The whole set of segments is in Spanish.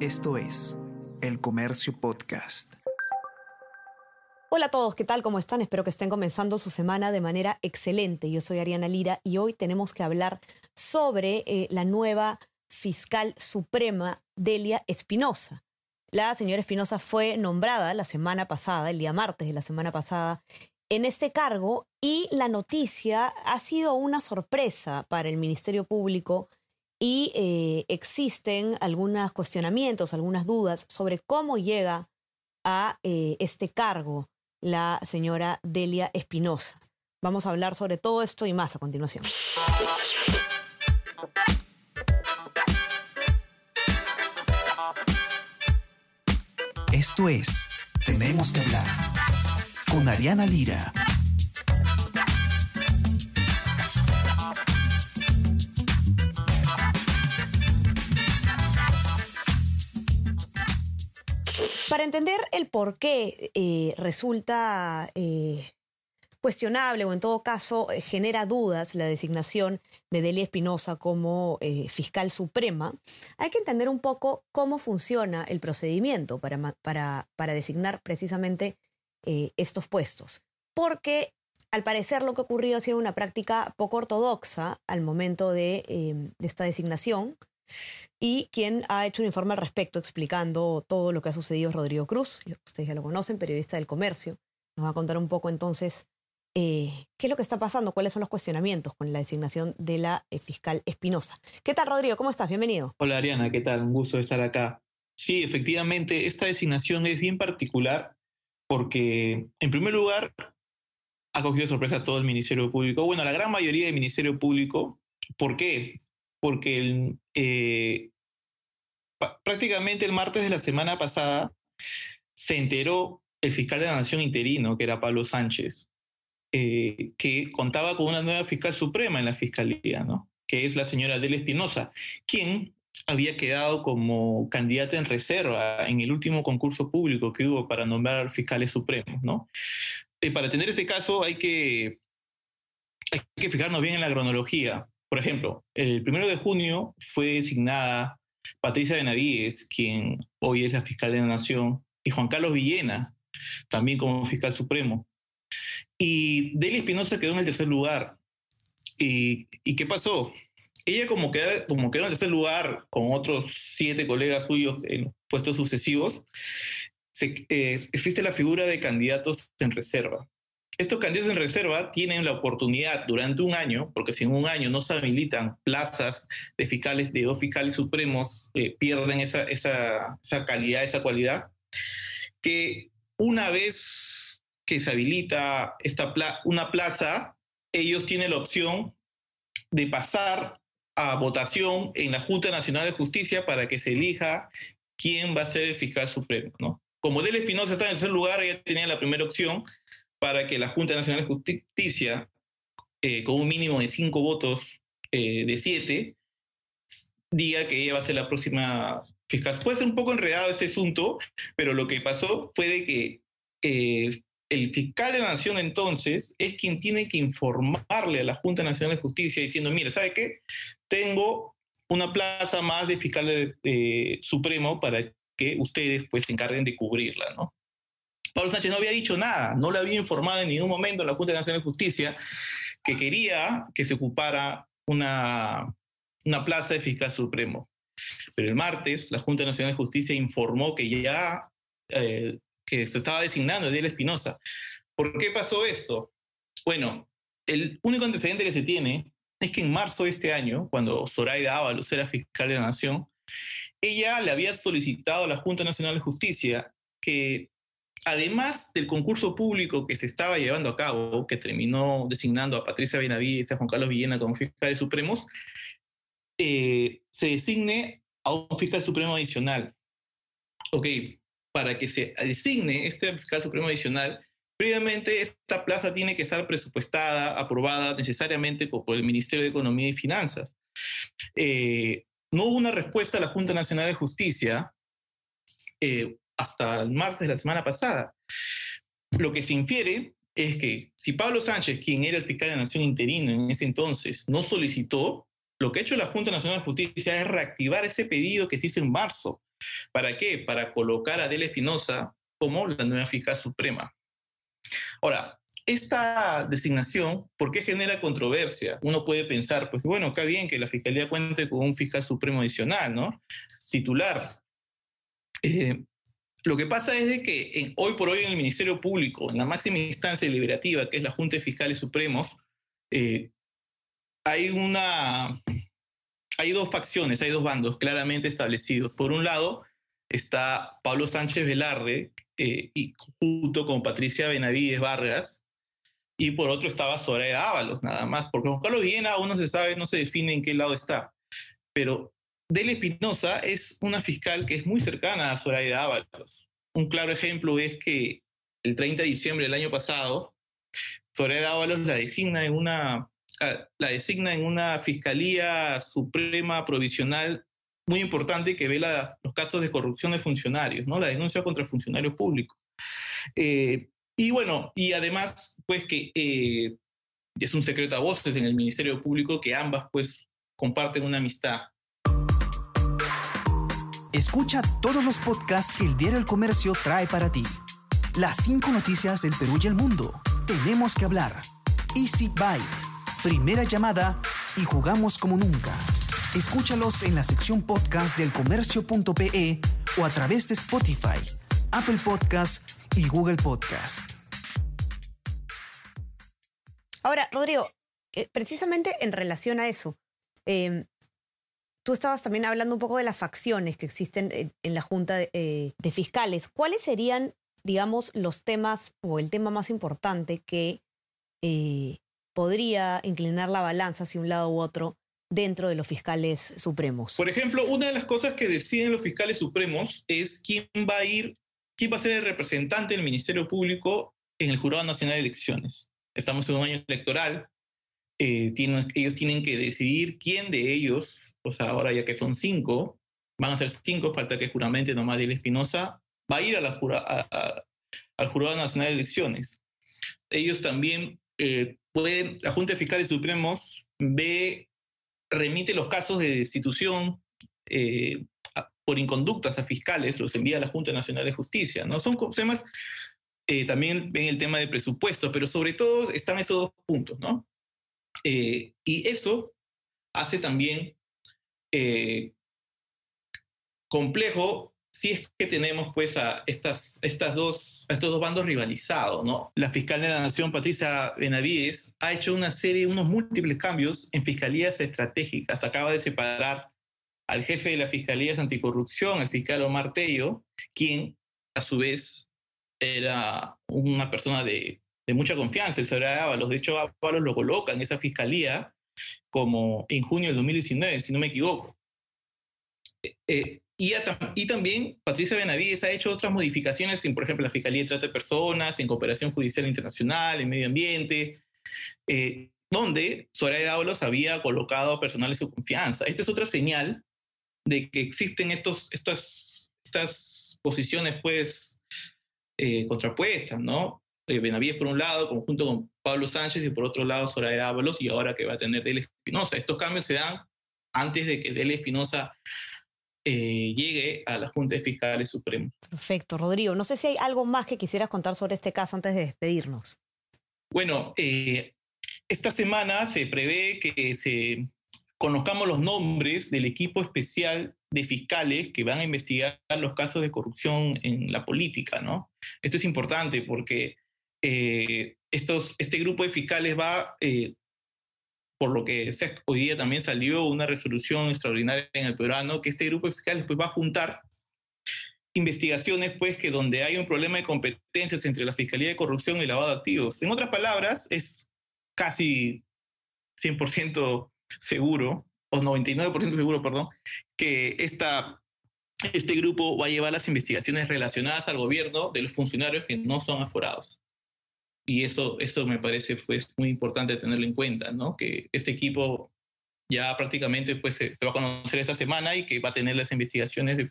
Esto es El Comercio Podcast. Hola a todos, ¿qué tal? ¿Cómo están? Espero que estén comenzando su semana de manera excelente. Yo soy Ariana Lira y hoy tenemos que hablar sobre eh, la nueva fiscal suprema Delia Espinosa. La señora Espinosa fue nombrada la semana pasada, el día martes de la semana pasada, en este cargo y la noticia ha sido una sorpresa para el Ministerio Público y eh, existen algunos cuestionamientos, algunas dudas sobre cómo llega a eh, este cargo la señora Delia Espinosa. Vamos a hablar sobre todo esto y más a continuación. Esto es Tenemos que hablar con Ariana Lira. Para entender el por qué eh, resulta eh, cuestionable o en todo caso eh, genera dudas la designación de Delia Espinosa como fiscal suprema, hay que entender un poco cómo funciona el procedimiento para, para, para designar precisamente estos puestos. Porque al parecer lo que ocurrió ha sido una práctica poco ortodoxa al momento de, de esta designación y quien ha hecho un informe al respecto explicando todo lo que ha sucedido Rodrigo Cruz, ustedes ya lo conocen, periodista del comercio, nos va a contar un poco entonces eh, qué es lo que está pasando, cuáles son los cuestionamientos con la designación de la eh, fiscal Espinosa. ¿Qué tal Rodrigo? ¿Cómo estás? Bienvenido. Hola Ariana, ¿qué tal? Un gusto estar acá. Sí, efectivamente, esta designación es bien particular porque, en primer lugar, ha cogido sorpresa a todo el Ministerio Público, bueno, a la gran mayoría del Ministerio Público. ¿Por qué? Porque eh, prácticamente el martes de la semana pasada se enteró el fiscal de la Nación interino, que era Pablo Sánchez, eh, que contaba con una nueva fiscal suprema en la fiscalía, ¿no? que es la señora Adela Espinosa, quien había quedado como candidata en reserva en el último concurso público que hubo para nombrar fiscales supremos. ¿no? Eh, para tener este caso hay que, hay que fijarnos bien en la cronología. Por ejemplo, el primero de junio fue designada Patricia Benavides, quien hoy es la fiscal de la Nación, y Juan Carlos Villena, también como fiscal supremo. Y Delia Espinosa quedó en el tercer lugar. ¿Y, qué pasó? Ella como quedó en el tercer lugar con otros siete colegas suyos en puestos sucesivos, eh, existe la figura de candidatos en reserva. Estos candidatos en reserva tienen la oportunidad durante un año, porque si en un año no se habilitan plazas de fiscales, de dos fiscales supremos, eh, pierden esa, esa, esa calidad, esa cualidad, que una vez que se habilita esta una plaza, ellos tienen la opción de pasar a votación en la Junta Nacional de Justicia para que se elija quién va a ser el fiscal supremo. ¿no? Como Del Espinosa está en el tercer lugar, ella tenía la primera opción, para que la Junta Nacional de Justicia, eh, con un mínimo de cinco votos eh, de siete, diga que ella va a ser la próxima fiscal. Puede ser un poco enredado este asunto, pero lo que pasó fue de que eh, el fiscal de la Nación entonces es quien tiene que informarle a la Junta Nacional de Justicia diciendo, mire, ¿sabe qué? Tengo una plaza más de fiscal supremo para que ustedes pues se encarguen de cubrirla, ¿no? Pablo Sánchez no había dicho nada, no le había informado en ningún momento a la Junta Nacional de Justicia que quería que se ocupara una, una plaza de fiscal supremo. Pero el martes la Junta Nacional de Justicia informó que ya eh, que se estaba designando Ediel Espinosa. ¿Por qué pasó esto? Bueno, el único antecedente que se tiene es que en marzo de este año, cuando Zoraida Ábalos era fiscal de la Nación, ella le había solicitado a la Junta Nacional de Justicia que además del concurso público que se estaba llevando a cabo, que terminó designando a Patricia Benavides y a Juan Carlos Villena como fiscales supremos, eh, se designe a un fiscal supremo adicional. Ok, para que se designe este fiscal supremo adicional, previamente esta plaza tiene que estar presupuestada, aprobada necesariamente por el Ministerio de Economía y Finanzas. Eh, no hubo una respuesta a la Junta Nacional de Justicia eh, hasta el martes de la semana pasada. Lo que se infiere es que si Pablo Sánchez, quien era el fiscal de la Nación interino en ese entonces, no solicitó, lo que ha hecho la Junta Nacional de Justicia es reactivar ese pedido que se hizo en marzo, ¿Para qué? Para colocar a Adela Espinosa como la nueva fiscal suprema. Ahora, esta designación, ¿por qué genera controversia? Uno puede pensar, pues bueno, está bien que la Fiscalía cuente con un fiscal supremo adicional, ¿no? Titular. Eh, lo que pasa es de que hoy por hoy en el Ministerio Público, en la máxima instancia deliberativa, que es la Junta de Fiscales Supremos, eh, hay una... Hay dos facciones, hay dos bandos claramente establecidos. Por un lado está Pablo Sánchez Velarde, eh, y junto con Patricia Benavides Vargas, y por otro estaba Soraya Ábalos, nada más, porque Juan Carlos Viena aún no se sabe, no se define en qué lado está. Pero Delia Espinosa es una fiscal que es muy cercana a Soraya Ábalos. Un claro ejemplo es que el 30 de diciembre del año pasado, Soraya Ábalos la designa en una, ah, la designa en una Fiscalía Suprema Provisional muy importante que ve los casos de corrupción de funcionarios, ¿no? la denuncia contra funcionarios públicos. Eh, y bueno, y además, pues que eh, es un secreto a voces en el Ministerio Público que ambas pues comparten una amistad. Escucha todos los podcasts que el Diario El Comercio trae para ti. Las cinco noticias del Perú y el mundo. Tenemos que hablar. Easy Byte. Primera llamada y jugamos como nunca. Escúchalos en la sección podcast del comercio.pe o a través de Spotify, Apple Podcasts y Google Podcast. Ahora, Rodrigo, eh, precisamente en relación a eso, em, tú estabas también hablando un poco de las facciones que existen en, la Junta eh, de, Fiscales. ¿Cuáles serían, digamos, los temas o el tema más importante que eh, podría inclinar la balanza hacia un lado u otro dentro de los fiscales supremos? Por ejemplo, una de las cosas que deciden los fiscales supremos es quién va a ir ¿Quién va a ser el representante del Ministerio Público en el Jurado Nacional de Elecciones? Estamos en un año electoral. Eh, ellos tienen que decidir quién de ellos, o sea, ahora ya que son cinco, van a ser cinco, falta que juramente nomás de Espinosa, va a ir a la al Jurado Nacional de Elecciones. Ellos también eh, pueden, la Junta de Fiscales Supremos ve, remite los casos de destitución eh, por inconductas a fiscales, los envía a la Junta Nacional de Justicia. ¿no? Son temas, eh, también ven el tema de presupuesto, pero sobre todo están estos dos puntos. ¿no? Eh, y eso hace también eh, complejo si es que tenemos pues a estas, estas dos, estos dos bandos rivalizados, ¿no? La fiscal de la Nación, Patricia Benavides, ha hecho una serie, unos múltiples cambios en fiscalías estratégicas. Acaba de separar al jefe de la Fiscalía Anticorrupción, el fiscal Omar Tello, quien a su vez era una persona de, mucha confianza, el señor Ábalos. De hecho, Ábalos lo coloca en esa fiscalía como en junio del 2019, si no me equivoco. Eh, eh, y, también Patricia Benavides ha hecho otras modificaciones en, por ejemplo, la Fiscalía de Trata de Personas, en Cooperación Judicial Internacional, en Medio Ambiente, eh, donde Soraya Ábalos había colocado personal de su confianza. Esta es otra señal de que existen estos, estas, estas posiciones pues eh, contrapuestas, ¿no? Benavides por un lado, conjunto con Pablo Sánchez, y por otro lado Soraya Ábalos, y ahora que va a tener Dele Espinosa. Estos cambios se dan antes de que Dele Espinosa eh, llegue a la Junta de Fiscales Supremos. Perfecto, Rodrigo. No sé si hay algo más que quisieras contar sobre este caso antes de despedirnos. Bueno, esta semana se prevé que se conozcamos los nombres del equipo especial de fiscales que van a investigar los casos de corrupción en la política, ¿no? Esto es importante porque eh, estos, este grupo de fiscales va, eh, por lo que hoy día también salió una resolución extraordinaria en el peruano, que este grupo de fiscales pues, va a juntar investigaciones pues que donde hay un problema de competencias entre la Fiscalía de Corrupción y lavado de activos. En otras palabras, es casi 100% seguro, o 99% seguro, perdón, que esta, este grupo va a llevar las investigaciones relacionadas al gobierno de los funcionarios que no son aforados. Y eso, eso me parece pues, muy importante tenerlo en cuenta, ¿no? que este equipo ya prácticamente pues, se, va a conocer esta semana y que va a tener las investigaciones de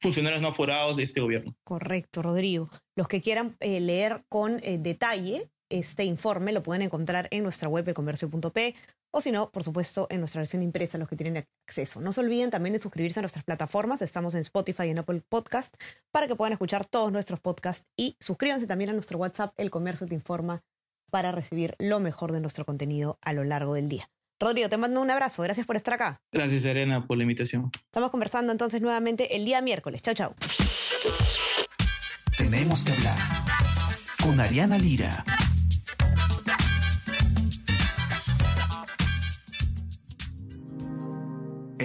funcionarios no aforados de este gobierno. Correcto, Rodrigo. Los que quieran eh, leer con eh, detalle este informe lo pueden encontrar en nuestra web, elcomercio.p o si no, por supuesto, en nuestra versión impresa, los que tienen acceso. No se olviden también de suscribirse a nuestras plataformas. Estamos en Spotify y en Apple Podcast para que puedan escuchar todos nuestros podcasts y suscríbanse también a nuestro WhatsApp, El Comercio Te Informa, para recibir lo mejor de nuestro contenido a lo largo del día. Rodrigo, te mando un abrazo. Gracias por estar acá. Gracias, Serena, por la invitación. Estamos conversando entonces nuevamente el día miércoles. Chao, chao. Tenemos que hablar con Ariana Lira.